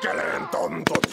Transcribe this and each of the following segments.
que le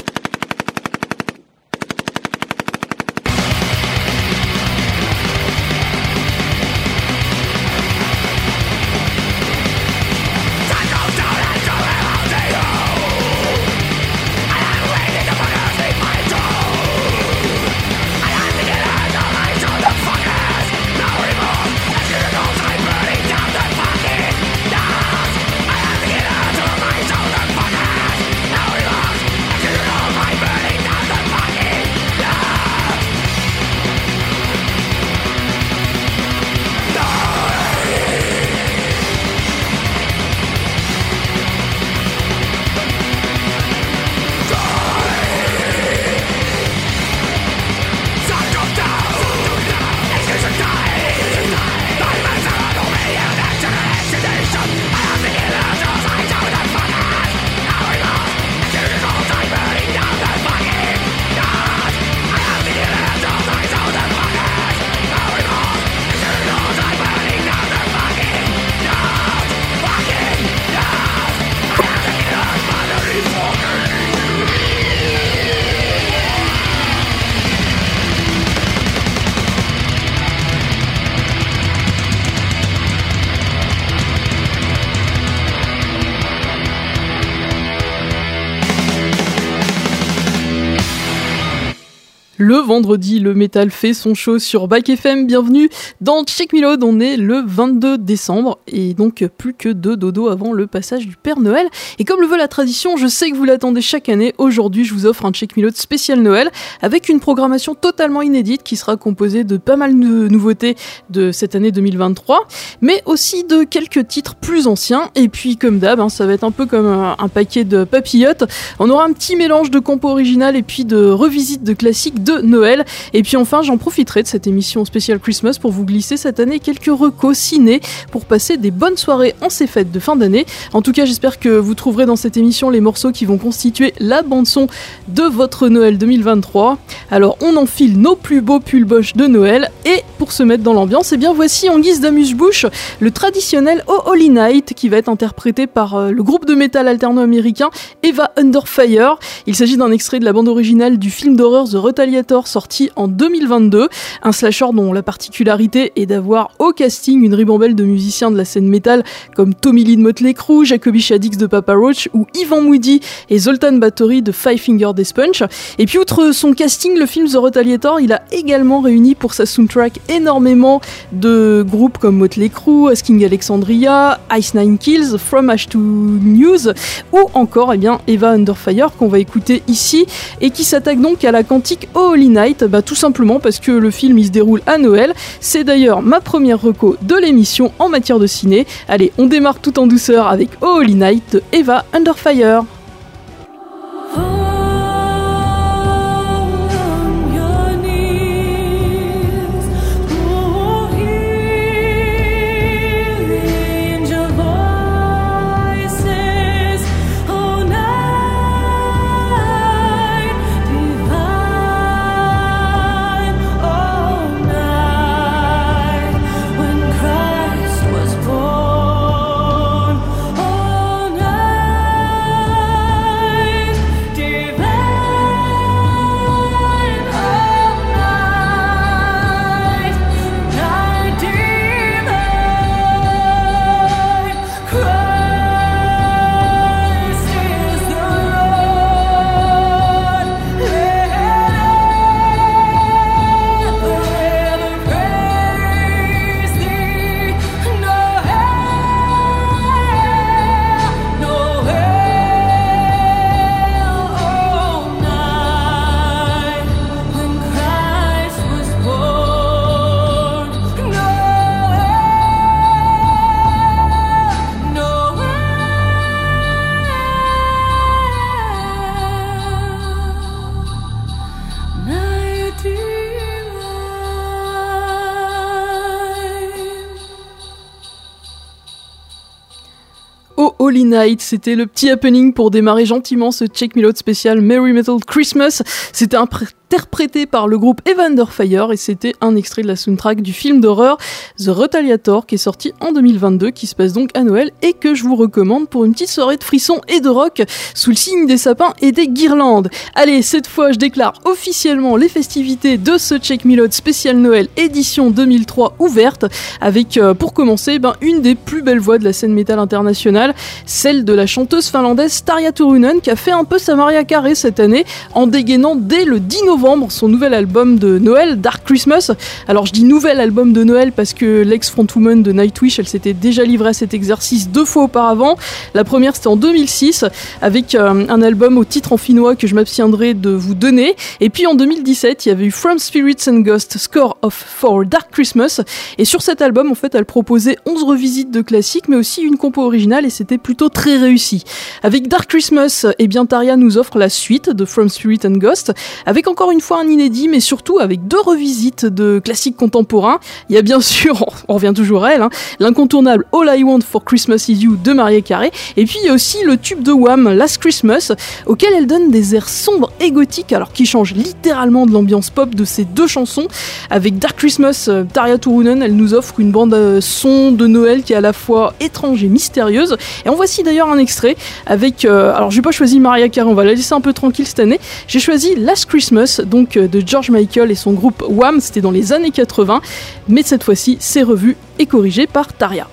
vendredi, le métal fait son show sur Back FM. Bienvenue dans Check Me Load. On est le 22 décembre et donc plus que deux dodo avant le passage du Père Noël. Et comme le veut la tradition, je sais que vous l'attendez chaque année. Aujourd'hui, je vous offre un Check Me Load spécial Noël avec une programmation totalement inédite qui sera composée de pas mal de nouveautés de cette année 2023, mais aussi de quelques titres plus anciens. Et puis, comme d'hab, hein, ça va être un peu comme un, un paquet de papillotes. On aura un petit mélange de compos originales et puis de revisites de classiques de Noël. Et puis enfin, j'en profiterai de cette émission spéciale Christmas pour vous glisser cette année quelques recos ciné pour passer des bonnes soirées en ces fêtes de fin d'année. En tout cas, j'espère que vous trouverez dans cette émission les morceaux qui vont constituer la bande-son de votre Noël 2023. Alors, on enfile nos plus beaux pulls boches de Noël et pour se mettre dans l'ambiance, eh bien voici en guise d'amuse-bouche le traditionnel Oh Holy Night qui va être interprété par euh, le groupe de métal alterno américain Eva Under Fire. Il s'agit d'un extrait de la bande originale du film d'horreur The Retaliator sorti en 2022. Un slasher dont la particularité est d'avoir au casting une ribambelle de musiciens de la scène métal comme Tommy Lee de Motley Crue, Jacoby Shaddix de Papa Roach ou Ivan Moody et Zoltan Bathory de Five Finger Death Punch. Et puis outre son casting, le film The Retaliator, il a également réuni pour sa soundtrack énormément de groupes comme Motley Crue, Asking Alexandria, Ice Nine Kills, From Ash to News ou encore eh bien, Eva Under Fire qu'on va écouter ici et qui s'attaque donc à la quantique Holy Bah, Tout simplement parce que le film il se déroule à Noël. C'est d'ailleurs ma première reco de l'émission en matière de ciné. Allez, on démarre tout en douceur avec Holy Night de Eva Under C'était le petit happening pour démarrer gentiment ce Check Me spécial Merry Metal Christmas. C'était interprété par le groupe Evander Fire et c'était un extrait de la soundtrack du film d'horreur The Retaliator qui est sorti en 2022, qui se passe donc à Noël et que je vous recommande pour une petite soirée de frissons et de rock sous le signe des sapins et des guirlandes. Allez, cette fois je déclare officiellement les festivités de ce Check Me spécial Noël édition 2003 ouverte avec euh, pour commencer ben, une des plus belles voix de la scène métal internationale, celle de la chanteuse finlandaise Tarja Turunen qui a fait un peu sa Maria Carré cette année en dégainant dès le 10 novembre son nouvel album de Noël, Dark Christmas. Alors je dis nouvel album de Noël parce que l'ex-frontwoman de Nightwish, elle s'était déjà livrée à cet exercice deux fois auparavant. La première c'était en 2006 avec euh, un album au titre en finnois que je m'abstiendrai de vous donner. Et puis en 2017, il y avait eu From Spirits and Ghosts, Score of For Dark Christmas. Et sur cet album, en fait, elle proposait 11 revisites de classiques, mais aussi une compo originale et c'était plutôt très réussi. Avec Dark Christmas, eh bien Taria nous offre la suite de From Spirit and Ghost, avec encore une fois un inédit, mais surtout avec deux revisites de classiques contemporains. Il y a bien sûr, on revient toujours à elle, hein, l'incontournable All I Want for Christmas Is You de Maria Carey, et puis il y a aussi le tube de Wham, Last Christmas, auquel elle donne des airs sombres et gothiques, alors qui changent littéralement de l'ambiance pop de ces deux chansons. Avec Dark Christmas, euh, Tarja Turunen, elle nous offre une bande euh, son de Noël qui est à la fois étrange et mystérieuse. Et en voici d'ailleurs un extrait avec, euh, alors j'ai pas choisi Maria Carey, on va la laisser un peu tranquille cette année. J'ai choisi Last Christmas donc euh, de George Michael et son groupe Wham, c'était dans les années 80, mais cette fois-ci c'est revu et corrigé par Taria.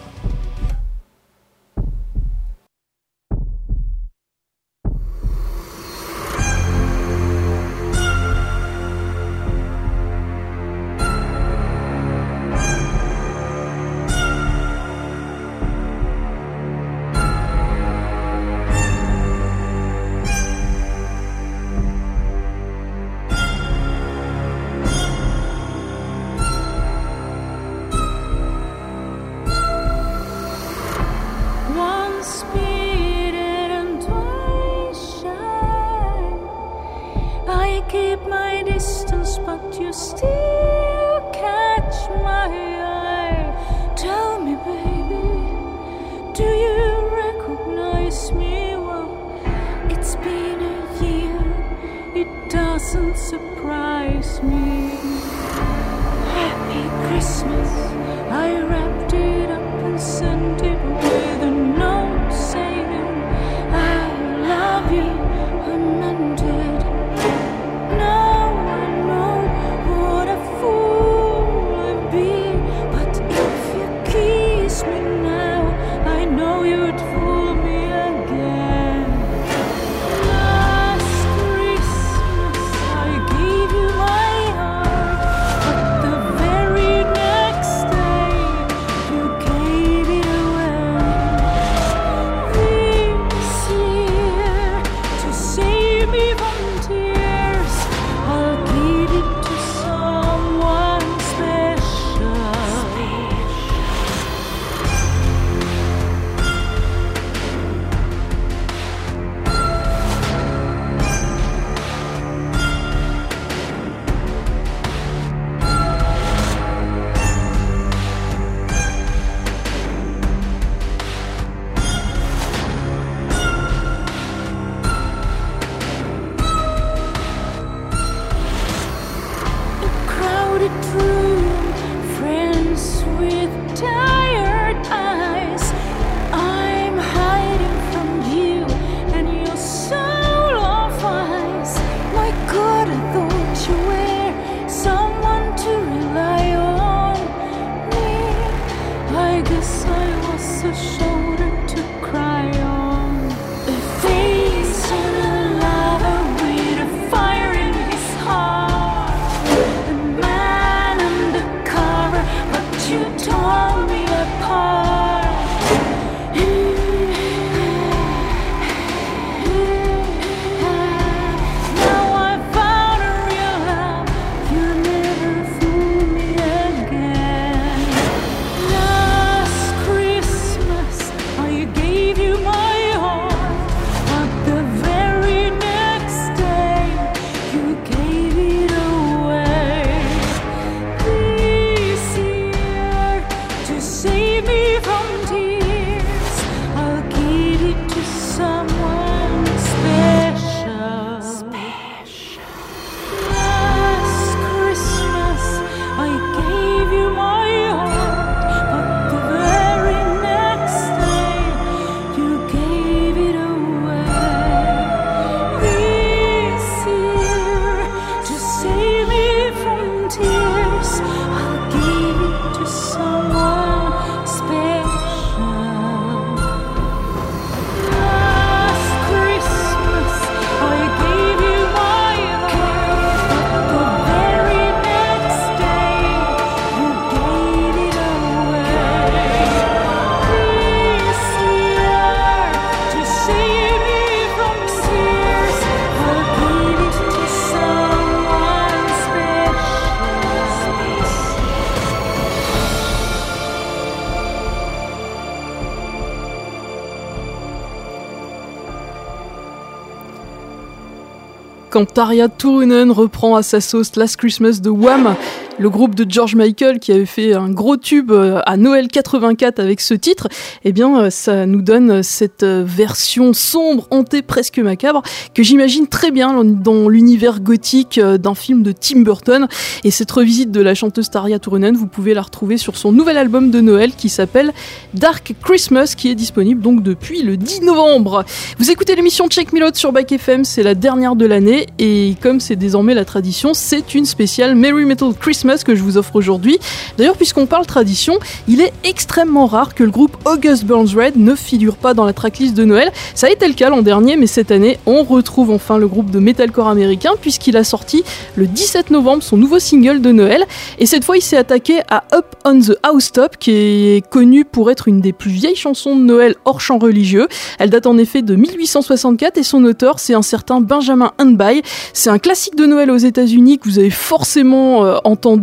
Quand Tarja Turunen reprend à sa sauce Last Christmas de Wham le groupe de George Michael qui avait fait un gros tube euh, à Noël 84 avec ce titre, eh bien euh, ça nous donne cette euh, version sombre, hantée, presque macabre, que j'imagine très bien dans l'univers gothique d'un film de Tim Burton. Et cette revisite de la chanteuse Taria Turunen, vous pouvez la retrouver sur son nouvel album de Noël qui s'appelle Dark Christmas, qui est disponible donc depuis le 10 novembre. Vous écoutez l'émission Check Me sur Back FM, c'est la dernière de l'année, et comme c'est désormais la tradition, c'est une spéciale Merry Metal Christmas que je vous offre aujourd'hui. D'ailleurs, puisqu'on parle tradition, il est extrêmement rare que le groupe August Burns Red ne figure pas dans la tracklist de Noël. Ça a été le cas l'an dernier, mais cette année, on retrouve enfin le groupe de metalcore américain puisqu'il a sorti le 17 novembre son nouveau single de Noël. Et cette fois, il s'est attaqué à Up on the Housetop, qui est connue pour être une des plus vieilles chansons de Noël hors chant religieux. Elle date en effet de 1864 et son auteur, c'est un certain Benjamin Hunby. C'est un classique de Noël aux États-Unis que vous avez forcément euh, entendu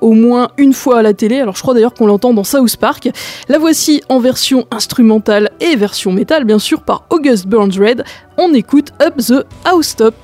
au moins une fois à la télé. Alors je crois d'ailleurs qu'on l'entend dans South Park. La voici en version instrumentale et version métal, bien sûr, par August Burns Red. On écoute Up the House Top.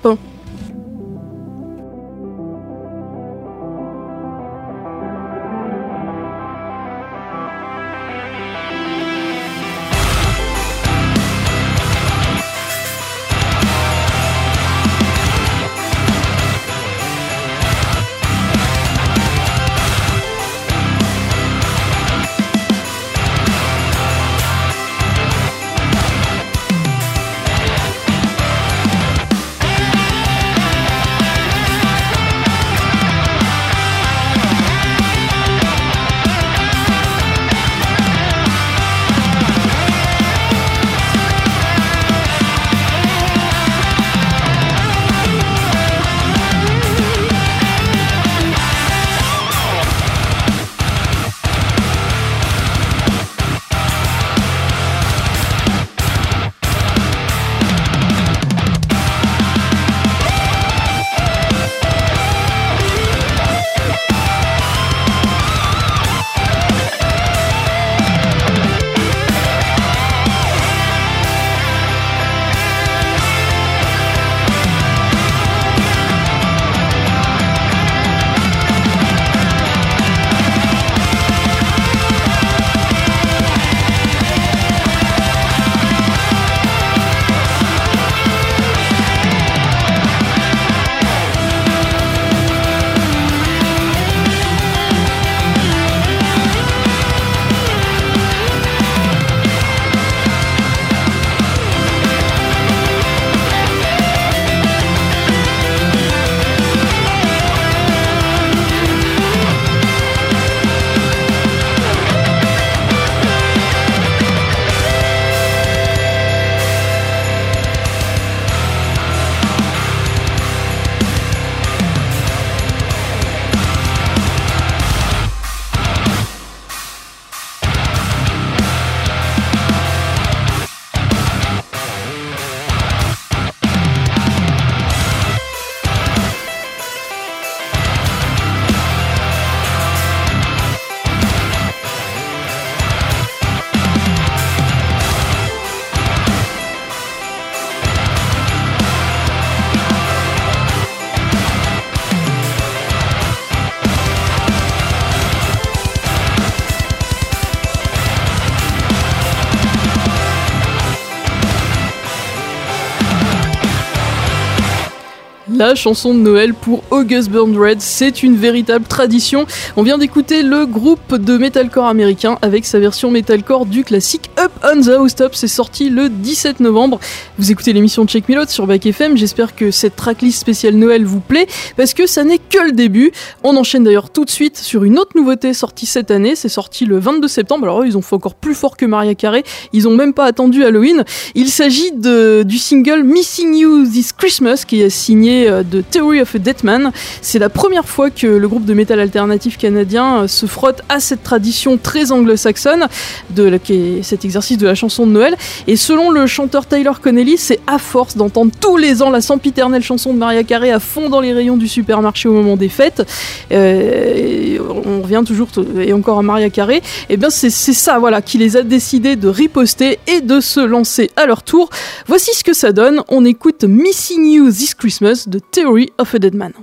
La chanson de Noël pour August Burn Red. C'est une véritable tradition. On vient d'écouter le groupe de metalcore américain avec sa version metalcore du classique Up on the House Top. C'est sorti le 17 novembre. Vous écoutez l'émission Check Me sur Back FM. J'espère que cette tracklist spéciale Noël vous plaît parce que ça n'est que le début. On enchaîne d'ailleurs tout de suite sur une autre nouveauté sortie cette année. C'est sorti le 22 septembre. Alors ils ont fait encore plus fort que Maria Carey. Ils ont même pas attendu Halloween. Il s'agit du single Missing You This Christmas qui est signé euh, de Theory of a Deadman. C'est la première fois que le groupe de métal alternatif canadien euh, se frotte à cette tradition très anglo-saxonne de cet exercice de la chanson de Noël. Et selon le chanteur Tyler Connelly, c'est à force d'entendre tous les ans la sempiternelle chanson de Maria Carey à fond dans les rayons du supermarché au moment des fêtes. Euh, on revient toujours et encore à Maria Carey. Et eh bien c'est ça, voilà, qui les a décidé de riposter et de se lancer à leur tour. Voici ce que ça donne. On écoute Missing You This Christmas de Theory of a Dead Man.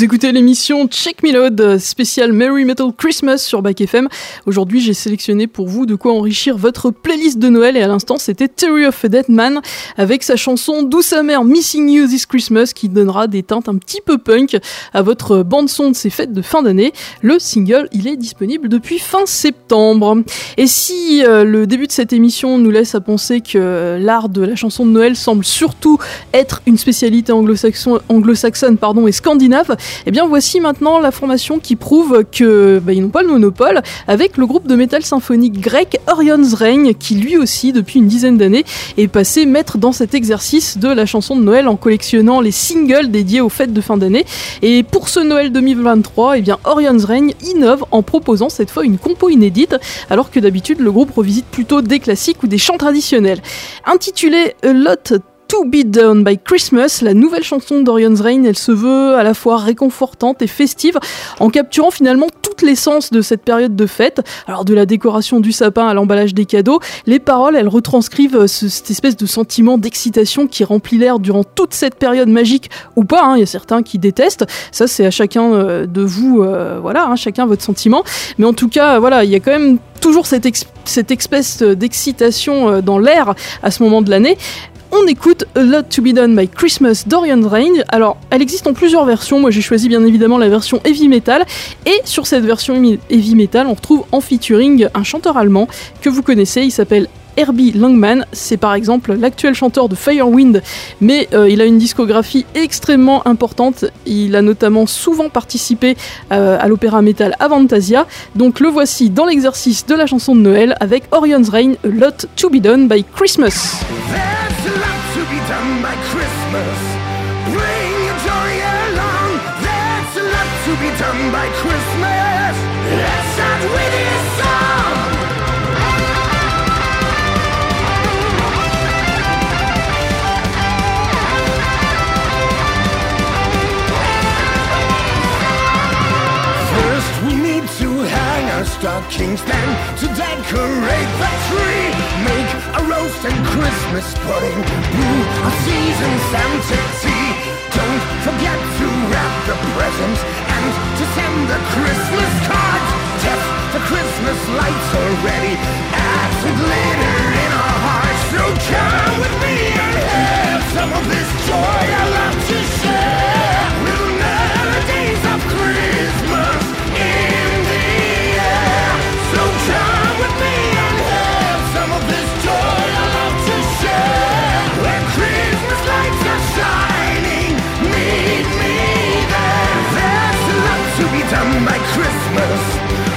Écoutez l'émission Check Me Load, spécial Merry Metal Christmas sur Back FM. Aujourd'hui, j'ai sélectionné pour vous de quoi enrichir votre playlist de Noël et à l'instant, c'était Theory of a Dead Man avec sa chanson Douce amère Missing You This Christmas qui donnera des teintes un petit peu punk à votre bande son de ces fêtes de fin d'année. Le single, il est disponible depuis fin septembre. Et si euh, le début de cette émission nous laisse à penser que l'art de la chanson de Noël semble surtout être une spécialité anglo-saxonne et scandinave, eh bien voici maintenant la formation qui prouve que bah, ils n'ont pas le monopole avec le groupe de métal symphonique grec Orion's Reign qui lui aussi depuis une dizaine d'années est passé maître dans cet exercice de la chanson de Noël en collectionnant les singles dédiés aux fêtes de fin d'année. Et pour ce Noël 2023, eh bien Orion's Reign innove en proposant cette fois une compo inédite alors que d'habitude le groupe revisite plutôt des classiques ou des chants traditionnels. Intitulé A Lot To Be Done by Christmas, la nouvelle chanson d'Orion's Reign, elle se veut à la fois réconfortante et festive, en capturant finalement toute l'essence de cette période de fête. Alors de la décoration du sapin à l'emballage des cadeaux, les paroles, elles retranscrivent cette espèce de sentiment d'excitation qui remplit l'air durant toute cette période magique, ou pas, hein. il y a certains qui détestent, ça c'est à chacun euh, de vous, euh, voilà, hein, chacun votre sentiment, mais en tout cas, voilà, il y a quand même toujours cette, espèce d'excitation euh, dans l'air à ce moment de l'année on écoute A Lot to Be Done by Christmas Dorian Range. Alors, elle existe en plusieurs versions. Moi, j'ai choisi bien évidemment la version heavy metal. Et sur cette version heavy metal, on retrouve en featuring un chanteur allemand que vous connaissez. Il s'appelle Herbie Langman, c'est par exemple l'actuel chanteur de Firewind, mais euh, il a une discographie extrêmement importante. Il a notamment souvent participé euh, à l'opéra metal Avantasia. Donc le voici dans l'exercice de la chanson de Noël avec Orion's Reign, A Lot to Be Done by Christmas. Stockings, then to decorate the tree. Make a roast and Christmas pudding, brew a season's Santa tea. Don't forget to wrap the presents and to send the Christmas cards. Test the Christmas lights already, add some glitter in our hearts. So come with me and have some of this joy I love to share. Little melodies of Christmas Christmas.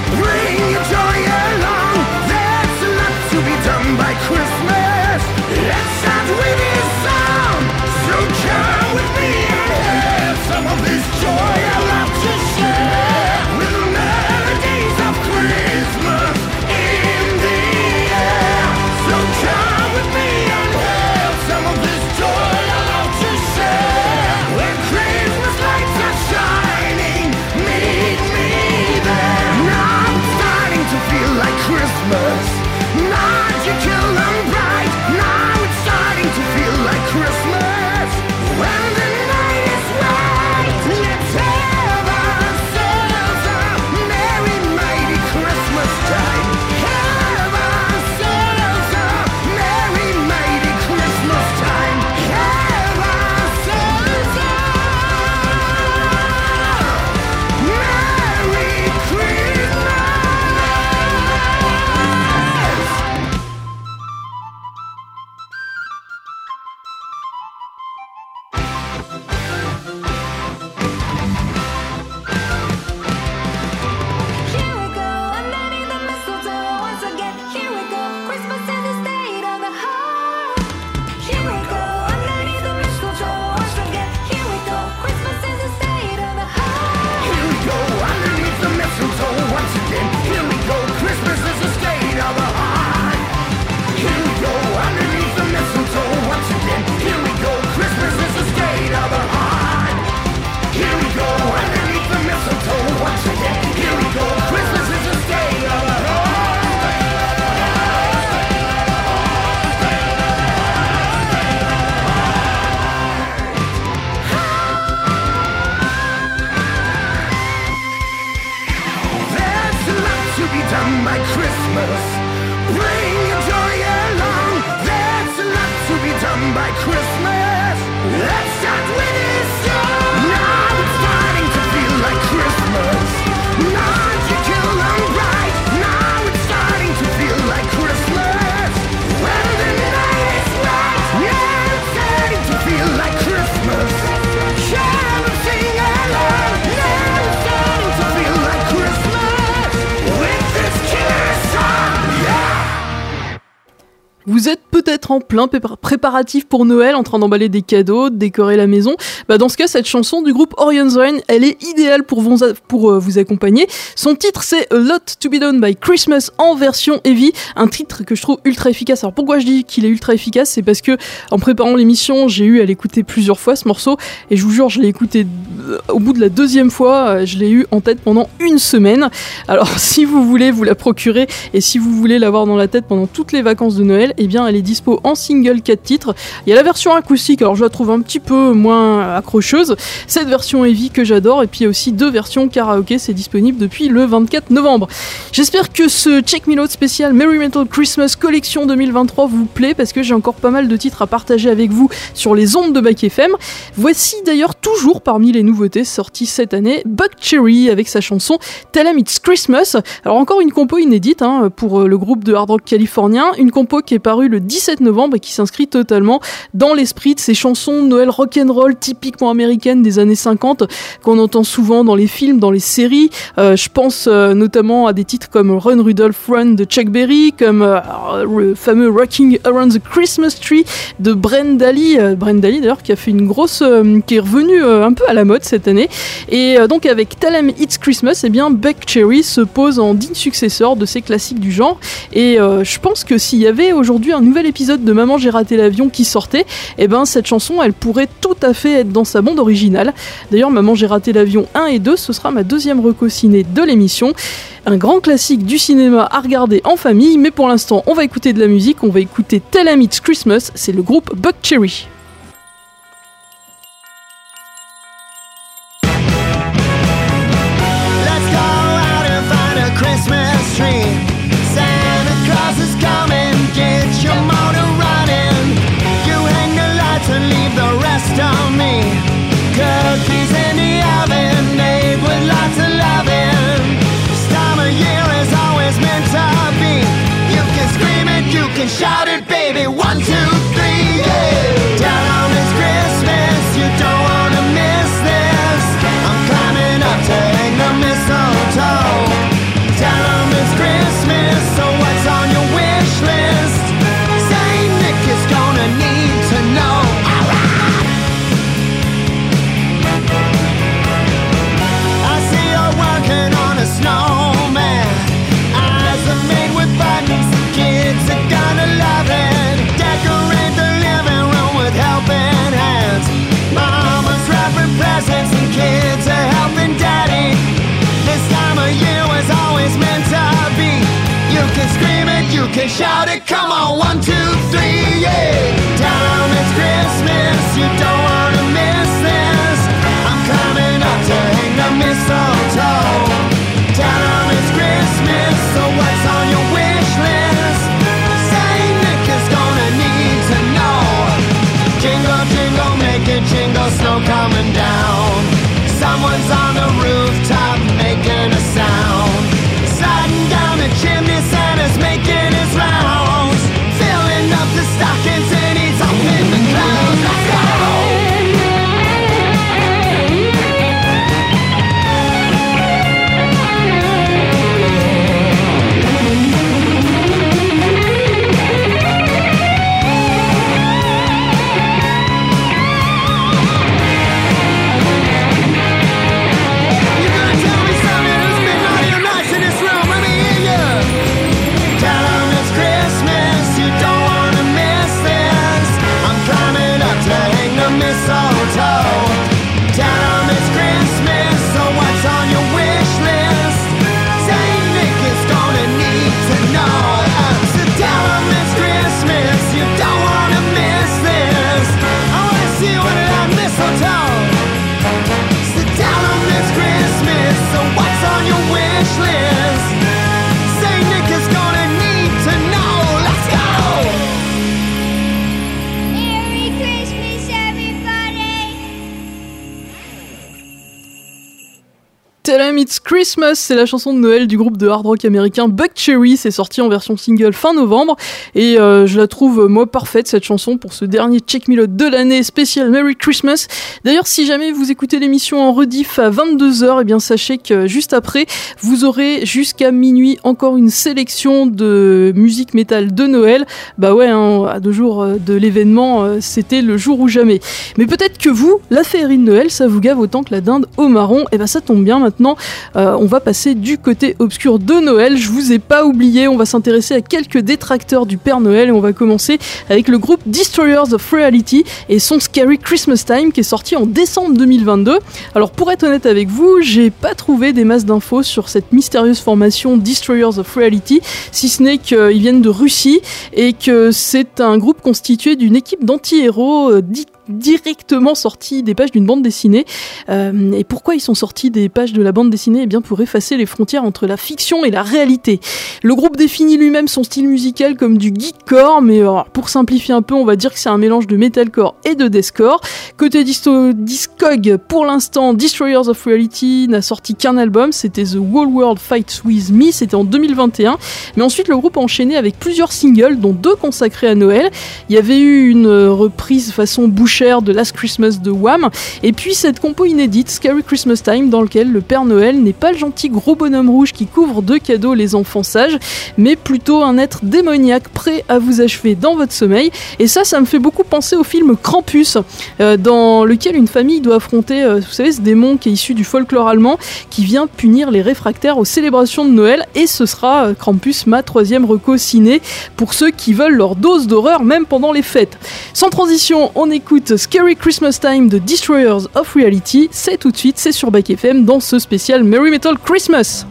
En plein pour Noël, en train d'emballer des cadeaux, de décorer la maison. Bah dans ce cas, cette chanson du groupe Orion's Reign, elle est idéale pour vous, pour euh, vous accompagner. Son titre, c'est A Lot to Be Done by Christmas en version heavy, un titre que je trouve ultra efficace. Alors pourquoi je dis qu'il est ultra efficace, c'est parce que en préparant l'émission, j'ai eu à l'écouter plusieurs fois ce morceau, et je vous jure, je l'ai écouté euh, au bout de la deuxième fois, euh, je l'ai eu en tête pendant une semaine. Alors si vous voulez vous la procurer et si vous voulez l'avoir dans la tête pendant toutes les vacances de Noël, eh bien elle est dispo en single 4 titres. Il y a la version acoustique, alors je la trouve un petit peu moins accrocheuse. Cette version heavy que j'adore et puis il y a aussi deux versions karaoké, c'est disponible depuis le 24 novembre. J'espère que ce Check Me Out spécial Merry Metal Christmas Collection 2023 vous plaît parce que j'ai encore pas mal de titres à partager avec vous sur les ondes de Back FM. Voici d'ailleurs toujours parmi les nouveautés sorties cette année Buck Cherry avec sa chanson Tell 'em It's Christmas. Alors encore une compo inédite hein, pour euh, le groupe de hard rock californien, une compo qui est parue le 10 17 novembre et qui s'inscrit dans l'esprit de ces chansons de Noël rock'n'roll typiquement américaines des années 50 qu'on entend souvent dans les films, dans les séries. Euh, je pense euh, notamment à des titres comme Run Rudolph Run de Chuck Berry, comme euh, le fameux Rocking Around the Christmas Tree de Brenda Lee d'ailleurs qui a fait une grosse, qui est revenue euh, un peu à la mode cette année. Et donc avec Tell 'em It's Christmas, eh bien Buck Cherry se pose en digne successeur de ces classiques du genre. Et je pense que s'il y avait aujourd'hui un nouvel épisode de Maman j'ai raté qui sortait, eh ben cette chanson elle pourrait tout à fait être dans sa bande originale. D'ailleurs Maman j'ai raté l'avion 1 et 2, ce sera ma deuxième reco-ciné de l'émission. Un grand classique du cinéma à regarder en famille, mais pour l'instant on va écouter de la musique, on va écouter Tell 'em It's Christmas, c'est le groupe Buck Cherry. Tell 'em It's Christmas, c'est la chanson de Noël du groupe de hard rock américain Buck Cherry. C'est sorti en version single fin novembre et euh, je la trouve euh, moi parfaite cette chanson pour ce dernier Check de l'année spécial Merry Christmas. D'ailleurs, si jamais vous écoutez l'émission en rediff à 22h, eh bien sachez que juste après, vous aurez jusqu'à minuit encore une sélection de musique métal de Noël. Bah ouais, hein, à deux jours euh, de l'événement, euh, c'était le jour ou jamais. Mais peut-être que vous, la féerie de Noël, ça vous gave autant que la dinde au marron. Et ben ça tombe bien maintenant. Euh, on va passer du côté obscur de Noël. Je vous ai pas oublié. On va s'intéresser à quelques détracteurs du Père Noël et on va commencer avec le groupe Destroyers of Reality et son Scary Christmas Time qui est sorti en décembre 2022. Alors pour être honnête avec vous, j'ai pas trouvé des masses d'infos sur cette mystérieuse formation Destroyers of Reality, si ce n'est qu'ils viennent de Russie et que c'est un groupe constitué d'une équipe d'anti-héros euh, directement sortis des pages d'une bande dessinée. Euh, et pourquoi ils sont sortis des pages de la bande dessinée? Eh bien pour effacer les frontières entre la fiction et la réalité. Le groupe définit lui-même son style musical comme du geekcore, mais euh, pour simplifier un peu, on va dire que c'est un mélange de metalcore et de deathcore. Côté Discog, pour l'instant, Destroyers of Reality n'a sorti qu'un album, c'était The Whole World Fights With Me, c'était en 2021. Mais ensuite, le groupe a enchaîné avec plusieurs singles, dont deux consacrés à Noël. Il y avait eu une euh, reprise façon bouchère de Last Christmas de Wham, et puis cette compo inédite, Scary Christmas Time, dans lequel le Père Noël n'est pas le gentil gros bonhomme rouge qui couvre de cadeaux les enfants sages, mais plutôt un être démoniaque prêt à vous achever dans votre sommeil. Et ça, ça me fait beaucoup penser au film Krampus, euh, dans lequel une famille doit affronter, euh, vous savez, ce démon qui est issu du folklore allemand, qui vient punir les réfractaires aux célébrations de Noël. Et ce sera euh, Krampus, ma troisième reco ciné, pour ceux qui veulent leur dose d'horreur même pendant les fêtes. Sans transition, on écoute Scary Christmas Time de Destroyers of Reality. C'est tout de suite, c'est sur Back FM dans ce spécial Merry Metal. Christmas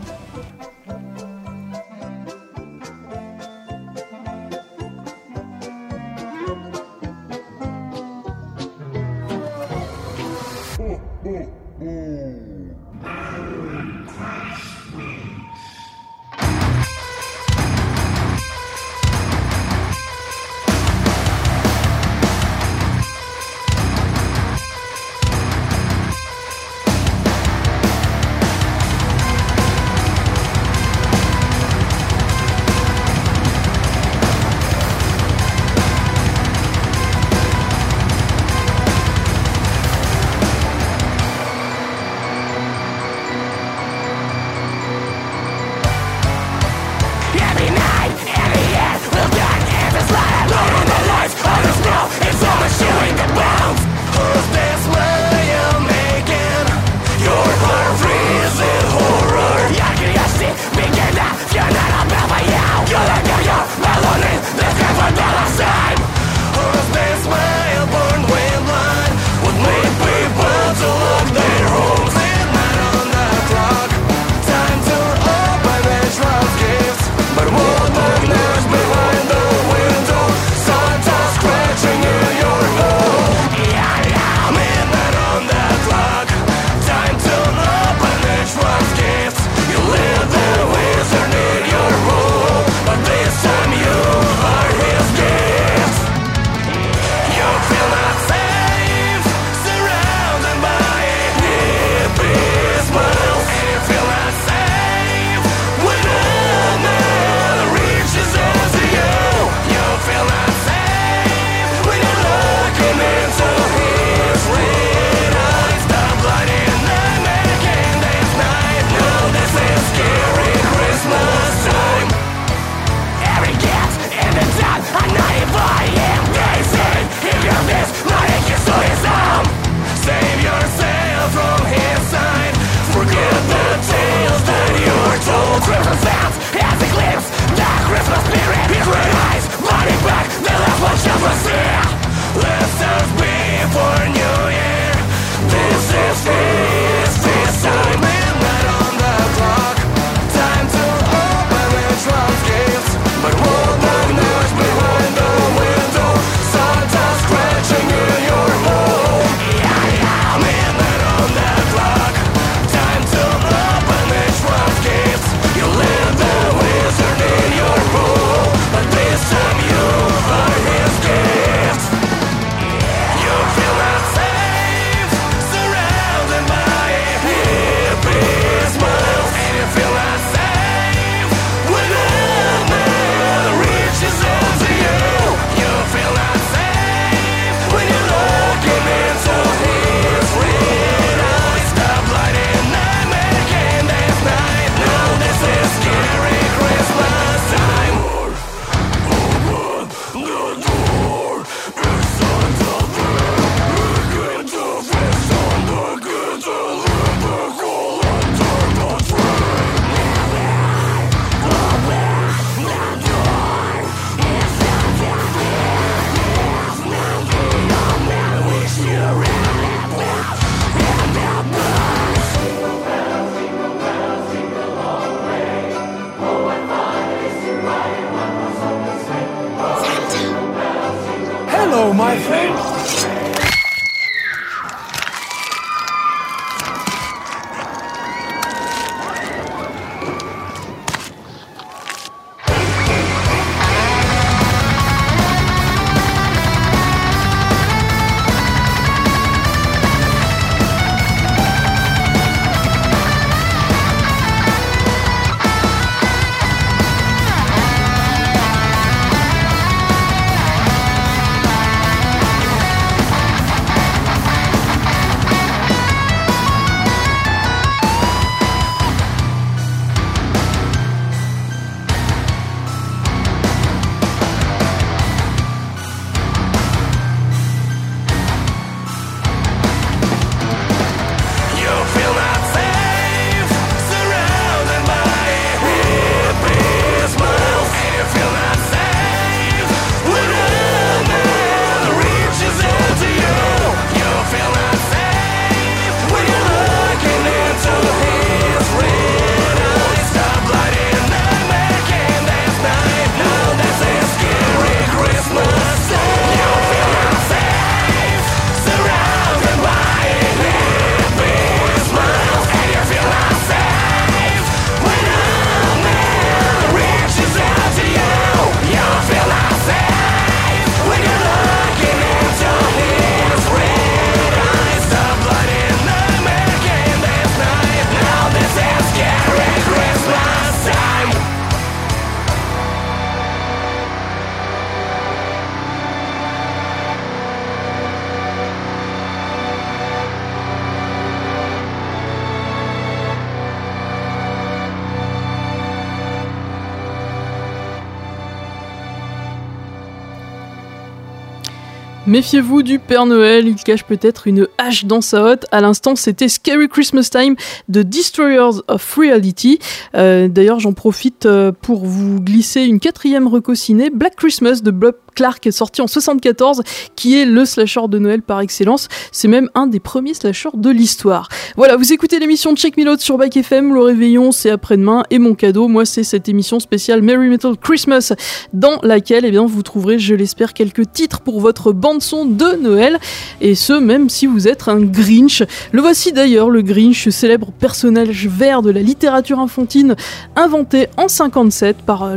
Méfiez-vous du Père Noël, il cache peut-être une hache dans sa hotte. À l'instant, c'était Scary Christmas Time de Destroyers of Reality. Euh, D'ailleurs, j'en profite euh, pour vous glisser une quatrième reco ciné, Black Christmas de Bob Clark, sorti en 74, qui est le slasher de Noël par excellence. C'est même un des premiers slashers de l'histoire. Voilà, vous écoutez l'émission Check Me sur Back FM. Le réveillon, c'est après-demain. Et mon cadeau, moi, c'est cette émission spéciale Merry Metal Christmas, dans laquelle, eh bien, vous trouverez, je l'espère, quelques titres pour votre bande-son de Noël. Et ce, même si vous êtes un Grinch. Le voici d'ailleurs, le Grinch, célèbre personnage vert de la littérature infantile, inventé en 57 par euh,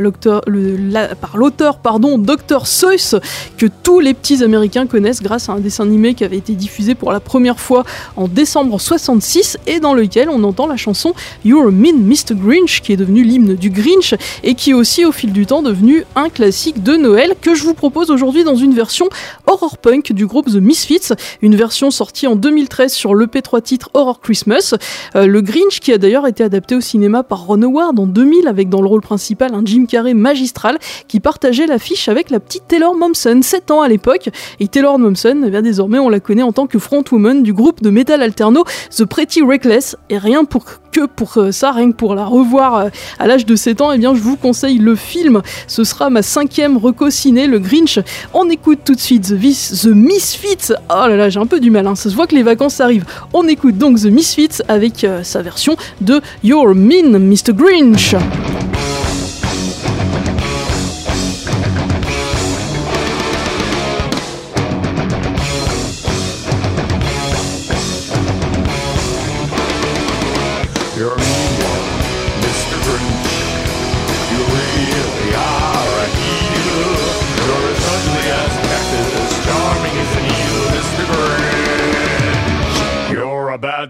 par l'auteur, pardon, Dr. Que tous les petits américains connaissent grâce à un dessin animé qui avait été diffusé pour la première fois en décembre 66 et dans lequel on entend la chanson You're a Mean Mr. Grinch, qui est devenu l'hymne du Grinch et qui est aussi au fil du temps devenu un classique de Noël que je vous propose aujourd'hui dans une version horror punk du groupe The Misfits, une version sortie en 2013 sur l'EP 3 titres Horror Christmas. Euh, le Grinch qui a d'ailleurs été adapté au cinéma par Ron Howard en 2000 avec dans le rôle principal un Jim Carrey magistral qui partageait l'affiche avec la petite Taylor Momsen, 7 ans à l'époque. Et Taylor Momsen, eh bien, désormais on la connaît en tant que frontwoman du groupe de metal alterno The Pretty Reckless. Et rien pour que pour euh, ça, rien que pour la revoir euh, à l'âge de 7 ans, eh bien je vous conseille le film. Ce sera ma cinquième reco ciné, le Grinch. On écoute tout de suite The, Vis- The Misfits. Oh là là, j'ai un peu du mal, hein. ça se voit que les vacances arrivent. On écoute donc The Misfits avec euh, sa version de You're Mean, Mr. Grinch.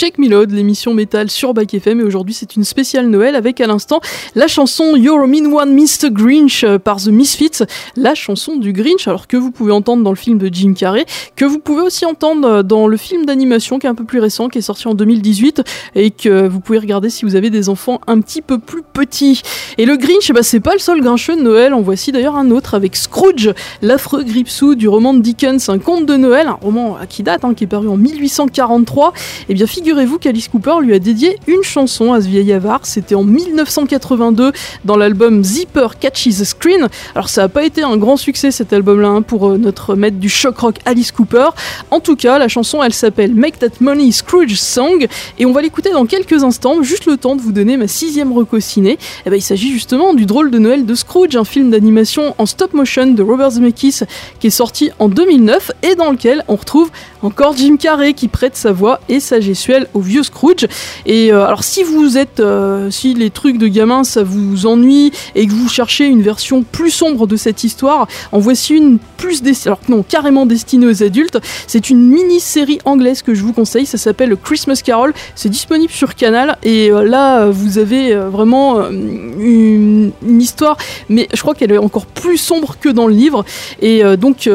Check Me Load, l'émission métal sur Back FM, et aujourd'hui c'est une spéciale Noël avec à l'instant la chanson You're a Mean One Mr. Grinch euh, par The Misfits, la chanson du Grinch, alors que vous pouvez entendre dans le film de Jim Carrey, que vous pouvez aussi entendre euh, dans le film d'animation qui est un peu plus récent, qui est sorti en 2018, et que vous pouvez regarder si vous avez des enfants un petit peu plus petits. Et le Grinch, ben, c'est pas le seul grincheux de Noël, en voici d'ailleurs un autre avec Scrooge, l'affreux Gripsou du roman de Dickens, un conte de Noël, un roman euh, qui date, hein, qui est paru en 1843. Eh bien, figurez-vous qu'Alice Cooper lui a dédié une chanson à ce vieil avare. C'était en 1982 dans l'album Zipper Catches the Screen. Alors, ça n'a pas été un grand succès cet album-là hein, pour euh, notre maître du shock rock Alice Cooper. En tout cas, la chanson, elle s'appelle Make That Money Scrooge Song et on va l'écouter dans quelques instants. Juste le temps de vous donner ma sixième reco ciné. Eh ben, il s'agit justement du drôle de Noël de Scrooge, un film d'animation en stop motion de Robert Zemeckis qui est sorti en 2009 et dans lequel on retrouve encore Jim Carrey qui prête sa voix et sa gestuelle au vieux Scrooge. Et euh, alors si vous êtes, euh, si les trucs de gamin ça vous ennuie et que vous cherchez une version plus sombre de cette histoire, en voici une plus destinée, alors non, carrément destinée aux adultes. C'est une mini-série anglaise que je vous conseille, ça s'appelle Christmas Carol, c'est disponible sur Canal et euh, là vous avez vraiment une, une histoire, mais je crois qu'elle est encore plus sombre que dans le livre. Et donc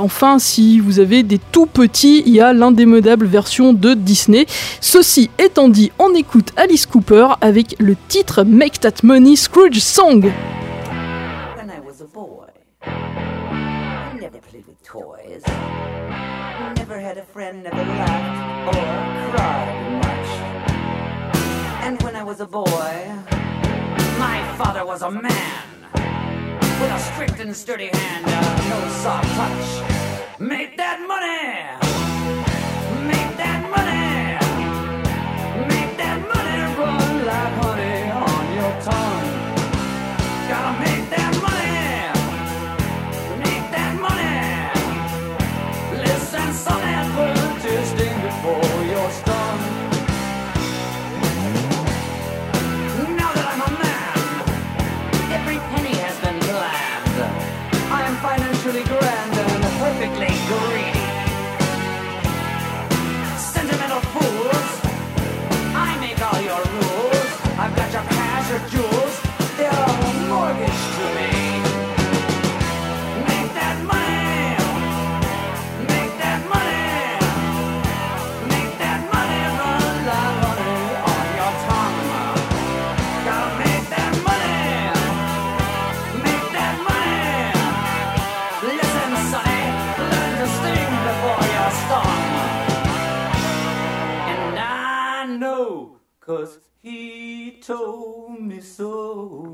enfin, si vous avez des tout petits, il y a l'indémodable version de Disney. Ceci étant dit, on écoute Alice Cooper avec le titre Make That Money Scrooge Song. When I was a boy, I never played with toys. Never had a friend, never laughed or cried much. And when I was a boy, my father was a man with a strict and sturdy hand, uh, no soft touch. Make that money! Cause he told me so.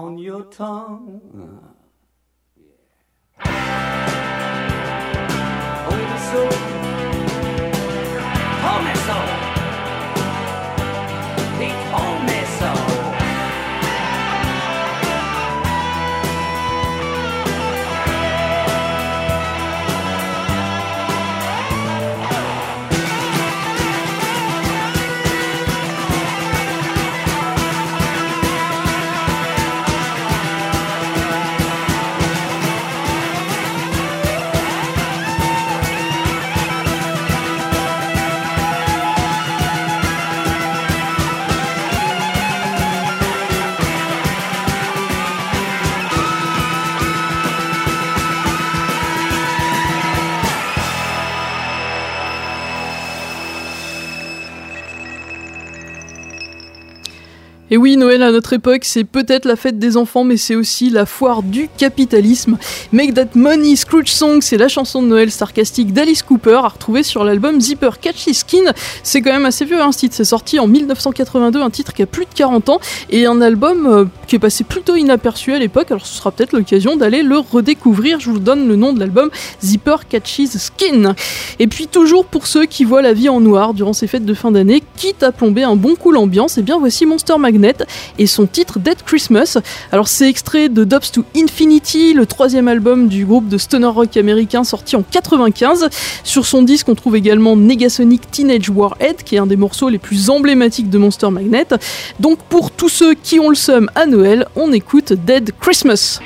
On your tongue. Et oui, Noël à notre époque, c'est peut-être la fête des enfants, mais c'est aussi la foire du capitalisme. Make That Money Scrooge Song, c'est la chanson de Noël sarcastique d'Alice Cooper, à retrouver sur l'album Zipper Catchy Skin. C'est quand même assez vieux, hein, ce titre. C'est sorti en 1982, un titre qui a plus de 40 ans, et un album euh, qui est passé plutôt inaperçu à l'époque. Alors ce sera peut-être l'occasion d'aller le redécouvrir. Je vous donne le nom de l'album Zipper Catchy Skin. Et puis toujours pour ceux qui voient la vie en noir durant ces fêtes de fin d'année, quitte à plomber un bon coup l'ambiance, et bien voici Monster Magnet et son titre Dead Christmas. Alors c'est extrait de Dubs to Infinity, le troisième album du groupe de stoner rock américain sorti en 95. Sur son disque on trouve également Negasonic Teenage Warhead qui est un des morceaux les plus emblématiques de Monster Magnet. Donc pour tous ceux qui ont le seum à Noël, on écoute Dead Christmas.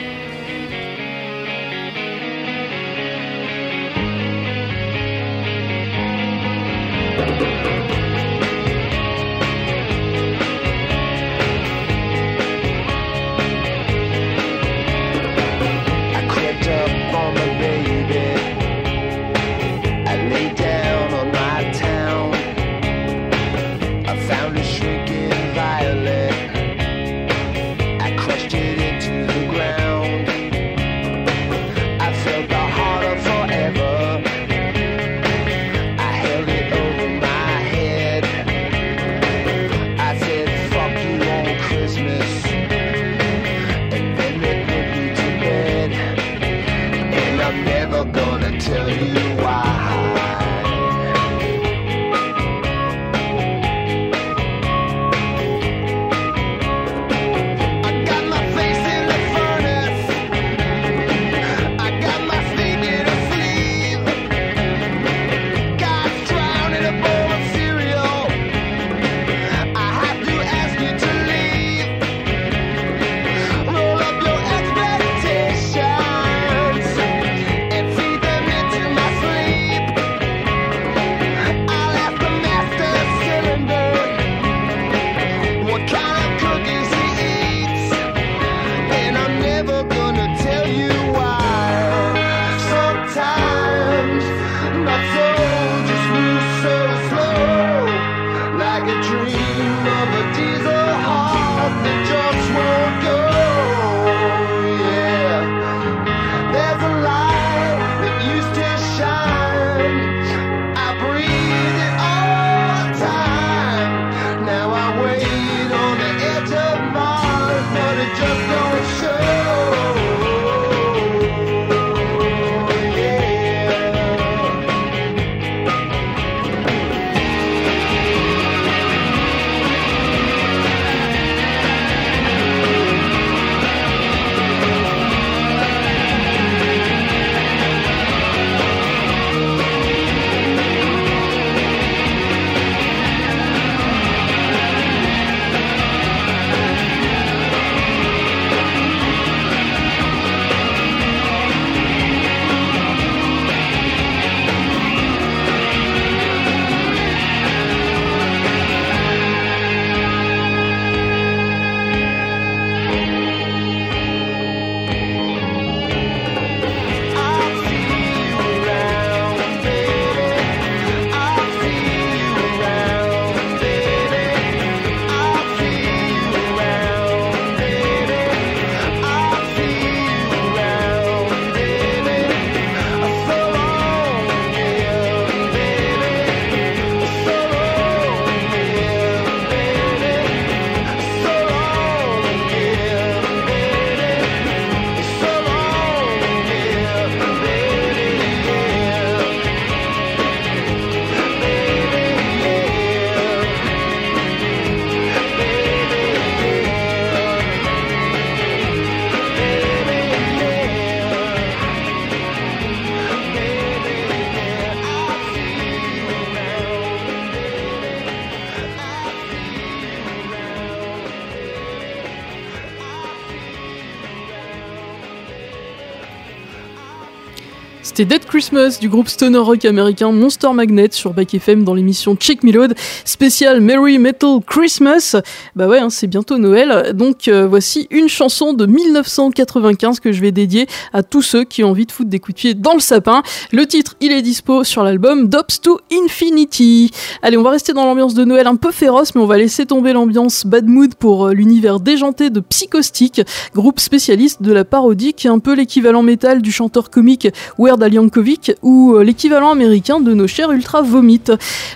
Christmas du groupe stoner rock américain Monster Magnet sur Back FM dans l'émission Check Me Load spécial Merry Metal Christmas. Bah ouais, hein, c'est bientôt Noël. Donc euh, voici une chanson de 1995 que je vais dédier à tous ceux qui ont envie de foutre des coups de pied dans le sapin. Le titre, il est dispo sur l'album Dops to Infinity. Allez, on va rester dans l'ambiance de Noël un peu féroce, mais on va laisser tomber l'ambiance bad mood pour euh, l'univers déjanté de Psychostick, groupe spécialiste de la parodie qui est un peu l'équivalent métal du chanteur comique Weird Al Yankovic ou euh, l'équivalent américain de nos chers Ultra Vomit.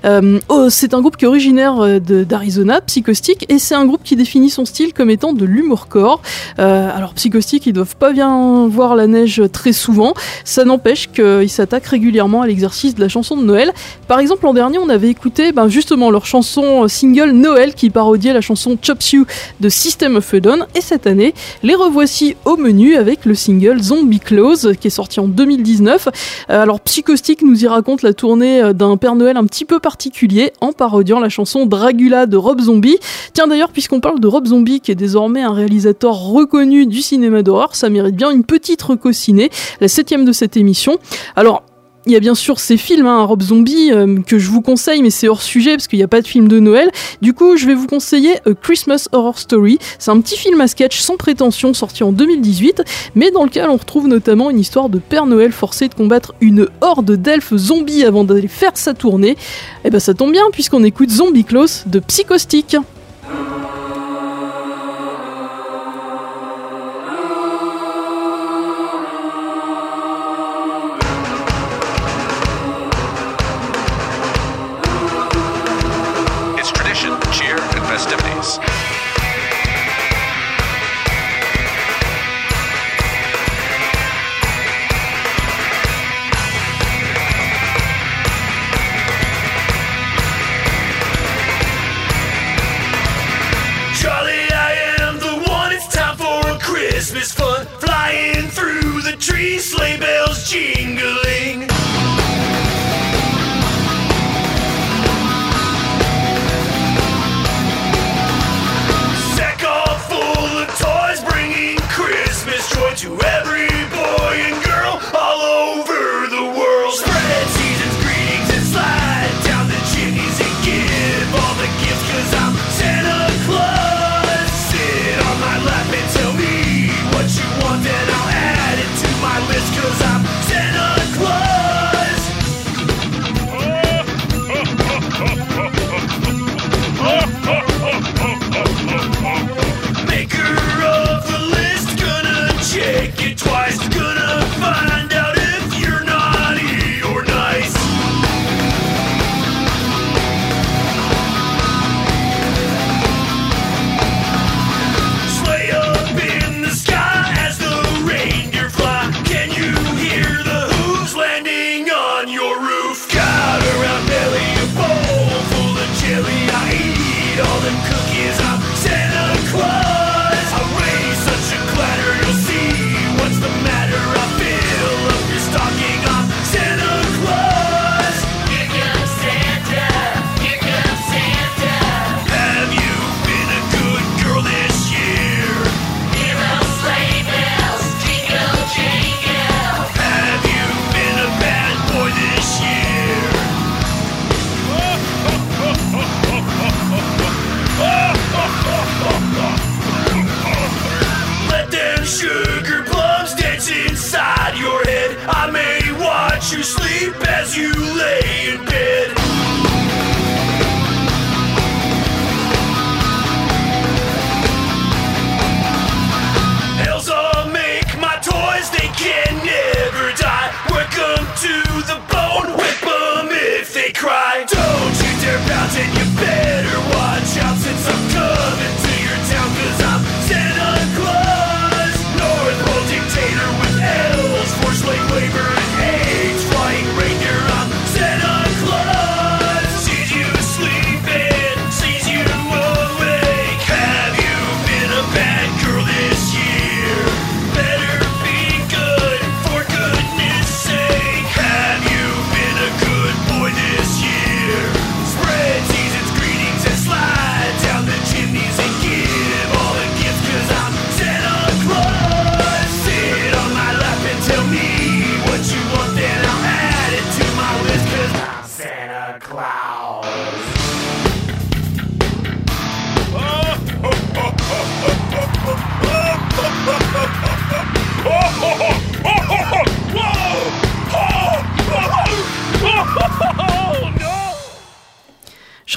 Euh, oh, c'est un groupe qui est originaire euh, d'Arizona, Psychostick, et c'est un groupe qui définit son style comme étant de l'humour-core. Euh, alors Psychostick, ils doivent pas bien voir la neige très souvent, ça n'empêche qu'ils s'attaquent régulièrement à l'exercice de la chanson de Noël. Par exemple, l'an dernier, on avait écouté ben, justement leur chanson single Noël qui parodiait la chanson Chops You de System of a Down, et cette année, les revoici au menu avec le single Zombie Close qui est sorti en 2019. Euh, alors Psychostick nous y raconte la tournée euh, d'un Père Noël un petit peu particulier en parodiant la chanson Dragula de Rob Zombie. Tiens d'ailleurs, puisqu'on parle de Rob Zombie qui est désormais un réalisateur reconnu du cinéma d'horreur, ça mérite bien une petite reco ciné, la septième de cette émission. Alors il y a bien sûr ces films, hein, Rob Zombie, euh, que je vous conseille, mais c'est hors sujet parce qu'il n'y a pas de film de Noël. Du coup, je vais vous conseiller A Christmas Horror Story. C'est un petit film à sketch sans prétention sorti en 2018, mais dans lequel on retrouve notamment une histoire de Père Noël forcé de combattre une horde d'elfes zombies avant d'aller faire sa tournée. Et ben ça tombe bien puisqu'on écoute Zombie Close de Psychostick.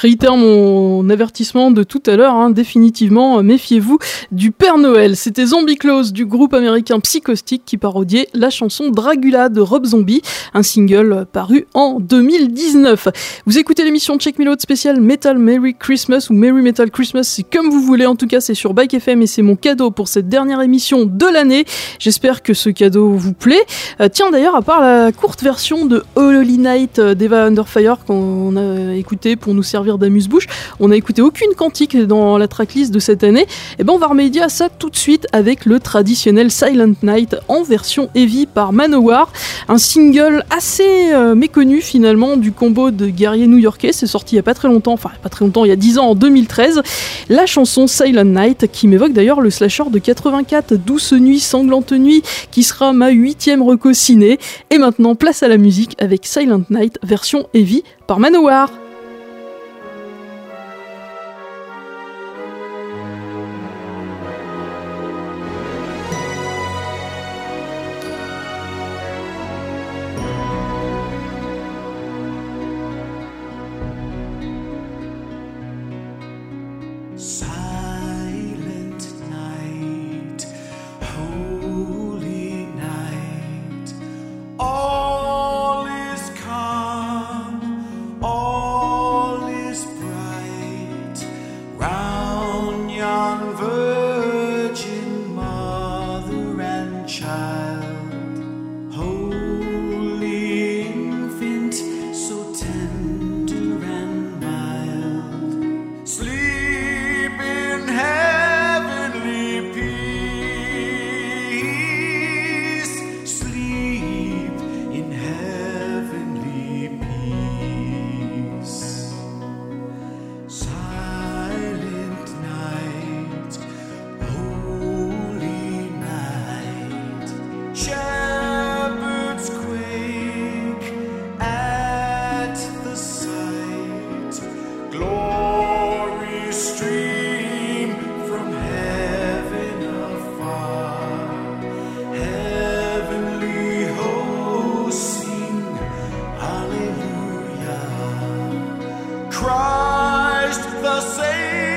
Fri Réitère mon avertissement de tout à l'heure, hein, définitivement, euh, méfiez-vous du Père Noël. C'était Zombie Close du groupe américain Psychostic qui parodiait la chanson Dragula de Rob Zombie, un single paru en 2019. Vous écoutez l'émission Check Me Load spéciale Metal Merry Christmas ou Merry Metal Christmas, c'est comme vous voulez, en tout cas c'est sur Bike FM et c'est mon cadeau pour cette dernière émission de l'année. J'espère que ce cadeau vous plaît. Euh, tiens d'ailleurs, à part la courte version de Holy Night d'Eva Underfire qu'on a écouté pour nous servir on n'a écouté aucune cantique dans la tracklist de cette année. Et ben on va remédier à ça tout de suite avec le traditionnel Silent Night en version heavy par Manowar, un single assez euh, méconnu finalement du combo de guerriers new-yorkais. C'est sorti il y a pas très longtemps, enfin pas très longtemps, il y a 10 ans en 2013. La chanson Silent Night qui m'évoque d'ailleurs le slasher de 84, Douce Nuit, Sanglante Nuit, qui sera ma huitième reco. Et maintenant place à la musique avec Silent Night version heavy par Manowar. Christ the Savior.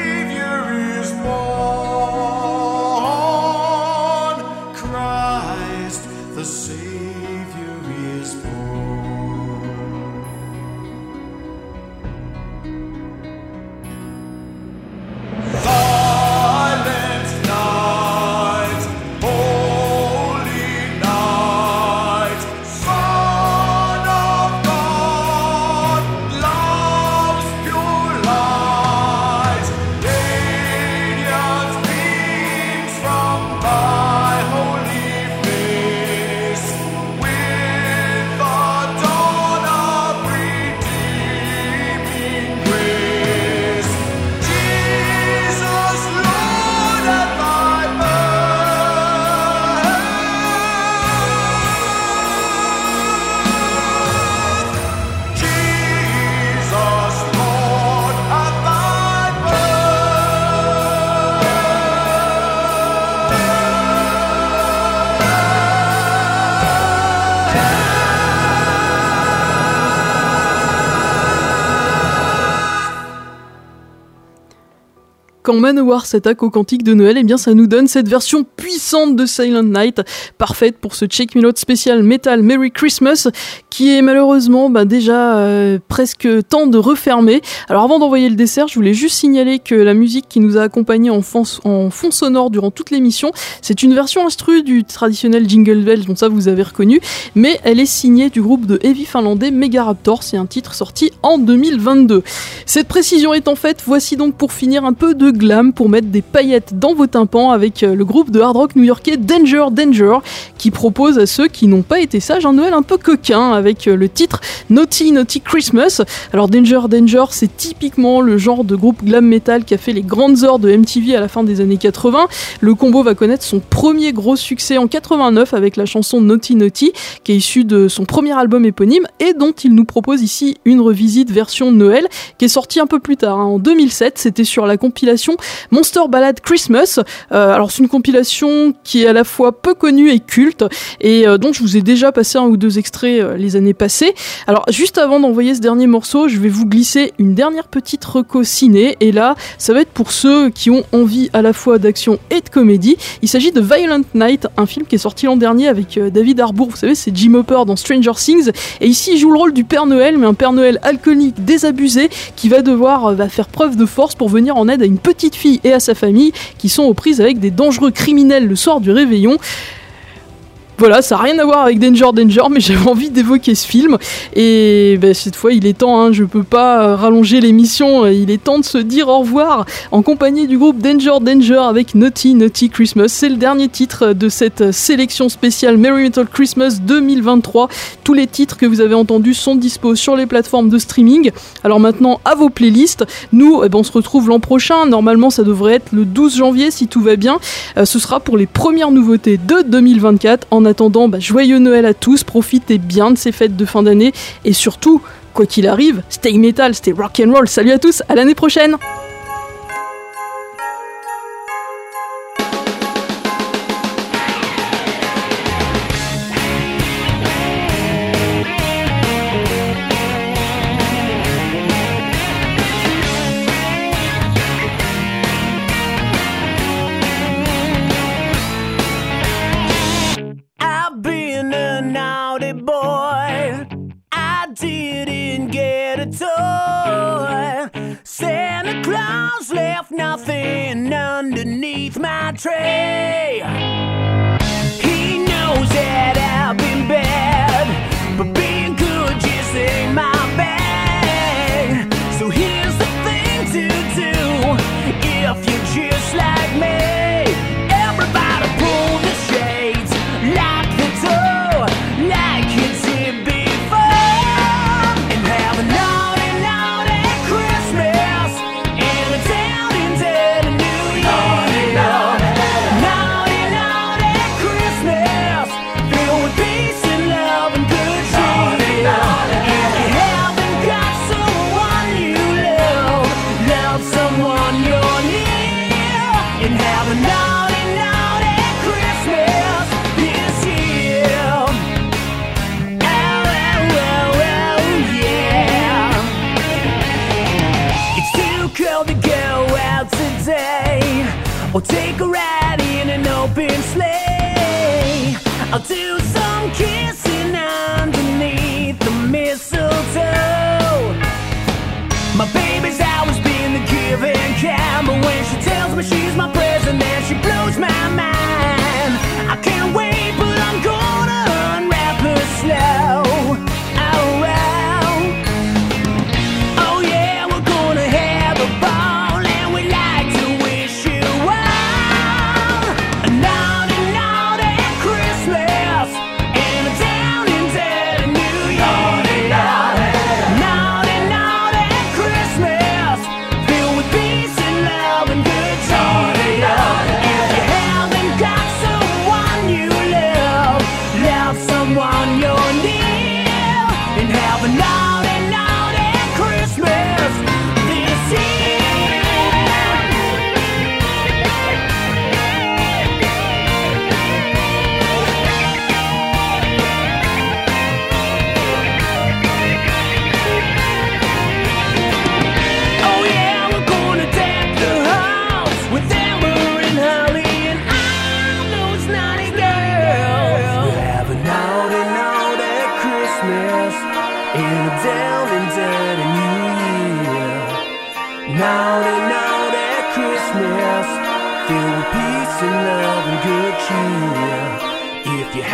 Quand Manowar s'attaque au cantique de Noël, eh bien ça nous donne cette version puissante de Silent Night, parfaite pour ce Check Me spécial Metal Merry Christmas, qui est malheureusement bah, déjà euh, presque temps de refermer. Alors avant d'envoyer le dessert, je voulais juste signaler que la musique qui nous a accompagnés en fond, en fond sonore durant toute l'émission, c'est une version instru du traditionnel Jingle Bells, dont ça vous avez reconnu, mais elle est signée du groupe de heavy finlandais Megaraptor, c'est un titre sorti en 2022. Cette précision étant faite, voici donc pour finir un peu de glam pour mettre des paillettes dans vos tympans avec euh, le groupe de hard rock new-yorkais Danger Danger qui propose à ceux qui n'ont pas été sages un Noël un peu coquin avec euh, le titre Naughty Naughty Christmas. Alors Danger Danger c'est typiquement le genre de groupe glam metal qui a fait les grandes heures de MTV à la fin des années 80. Le combo va connaître son premier gros succès en 89 avec la chanson Naughty Naughty qui est issue de son premier album éponyme et dont il nous propose ici une revisite version Noël qui est sortie un peu plus tard hein, en 2007. C'était sur la compilation Monster Ballad Christmas. Euh, alors c'est une compilation qui est à la fois peu connue et culte et euh, dont je vous ai déjà passé un ou deux extraits euh, les années passées. Alors juste avant d'envoyer ce dernier morceau, je vais vous glisser une dernière petite reco ciné et là ça va être pour ceux qui ont envie à la fois d'action et de comédie. Il s'agit de Violent Night, un film qui est sorti l'an dernier avec David Harbour, vous savez c'est Jim Hopper dans Stranger Things et ici il joue le rôle du Père Noël mais un Père Noël alcoolique désabusé qui va devoir va faire preuve de force pour venir en aide à une petite fille et à sa famille qui sont aux prises avec des dangereux criminels le soir du réveillon. Voilà, ça n'a rien à voir avec Danger Danger, mais j'avais envie d'évoquer ce film. Et ben, cette fois, il est temps, hein, je peux pas euh, rallonger l'émission, il est temps de se dire au revoir en compagnie du groupe Danger Danger avec Naughty Naughty Christmas. C'est le dernier titre de cette sélection spéciale Merry Metal Christmas 2023. Tous les titres que vous avez entendus sont dispo sur les plateformes de streaming. Alors maintenant, à vos playlists. Nous, eh ben, on se retrouve l'an prochain. Normalement, ça devrait être le 12 janvier si tout va bien. Euh, ce sera pour les premières nouveautés de 2024. En attendant, bah, joyeux Noël à tous. Profitez bien de ces fêtes de fin d'année. Et surtout, quoi qu'il arrive, stay metal, stay rock and roll. Salut à tous, à l'année prochaine. my tree.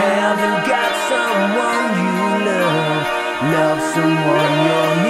Haven't got someone you love, love someone you're.